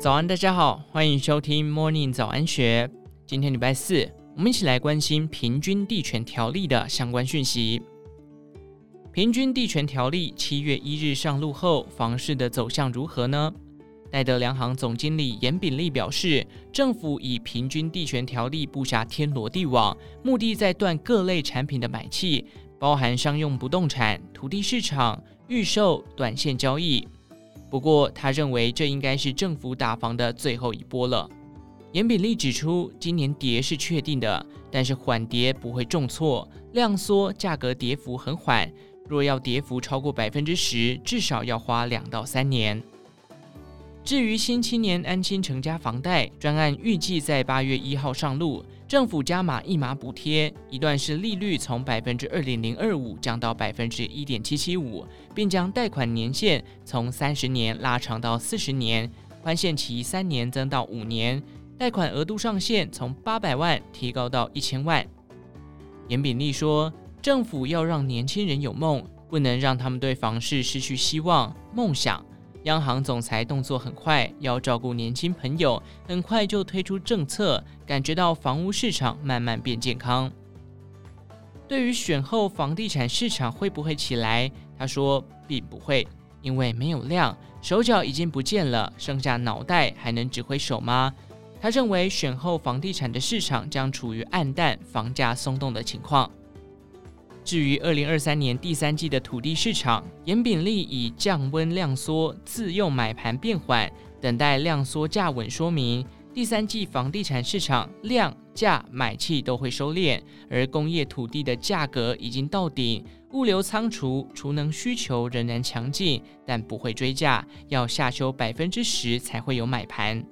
早安，大家好，欢迎收听 Morning 早安学。今天礼拜四，我们一起来关心平均地权条例的相关讯息。平均地权条例七月一日上路后，房市的走向如何呢？戴德梁行总经理严炳立表示，政府以平均地权条例布下天罗地网，目的在断各类产品的买气，包含商用不动产、土地市场、预售、短线交易。不过，他认为这应该是政府打房的最后一波了。严炳立指出，今年跌是确定的，但是缓跌不会重挫，量缩价格跌幅很缓。若要跌幅超过百分之十，至少要花两到三年。至于新青年安心成家房贷专案，预计在八月一号上路，政府加码一码补贴，一段是利率从百分之二点零二五降到百分之一点七七五，并将贷款年限从三十年拉长到四十年，宽限期三年增到五年，贷款额度上限从八百万提高到一千万。严炳立说，政府要让年轻人有梦，不能让他们对房市失去希望、梦想。央行总裁动作很快，要照顾年轻朋友，很快就推出政策，感觉到房屋市场慢慢变健康。对于选后房地产市场会不会起来，他说并不会，因为没有量，手脚已经不见了，剩下脑袋还能指挥手吗？他认为选后房地产的市场将处于暗淡、房价松动的情况。至于二零二三年第三季的土地市场，严炳立以降温量缩、自用买盘变缓、等待量缩价稳说明，第三季房地产市场量价买气都会收敛，而工业土地的价格已经到顶，物流仓储储能需求仍然强劲，但不会追价，要下修百分之十才会有买盘。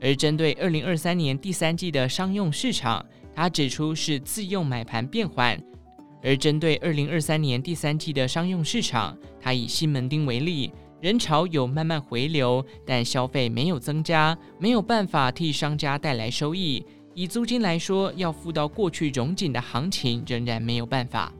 而针对二零二三年第三季的商用市场，他指出是自用买盘变缓。而针对二零二三年第三季的商用市场，他以西门町为例，人潮有慢慢回流，但消费没有增加，没有办法替商家带来收益。以租金来说，要付到过去融景的行情，仍然没有办法。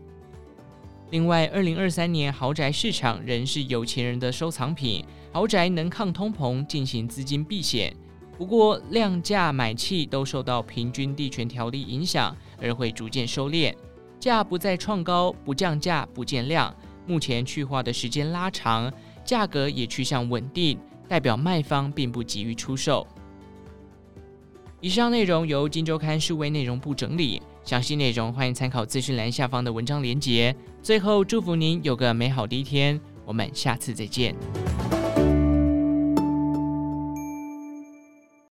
另外，二零二三年豪宅市场仍是有钱人的收藏品，豪宅能抗通膨，进行资金避险。不过，量价买气都受到平均地权条例影响，而会逐渐收敛。价不再创高，不降价，不见量。目前去化的时间拉长，价格也趋向稳定，代表卖方并不急于出售。以上内容由金周刊数位内容部整理，详细内容欢迎参考资讯栏下方的文章连结。最后，祝福您有个美好的一天，我们下次再见。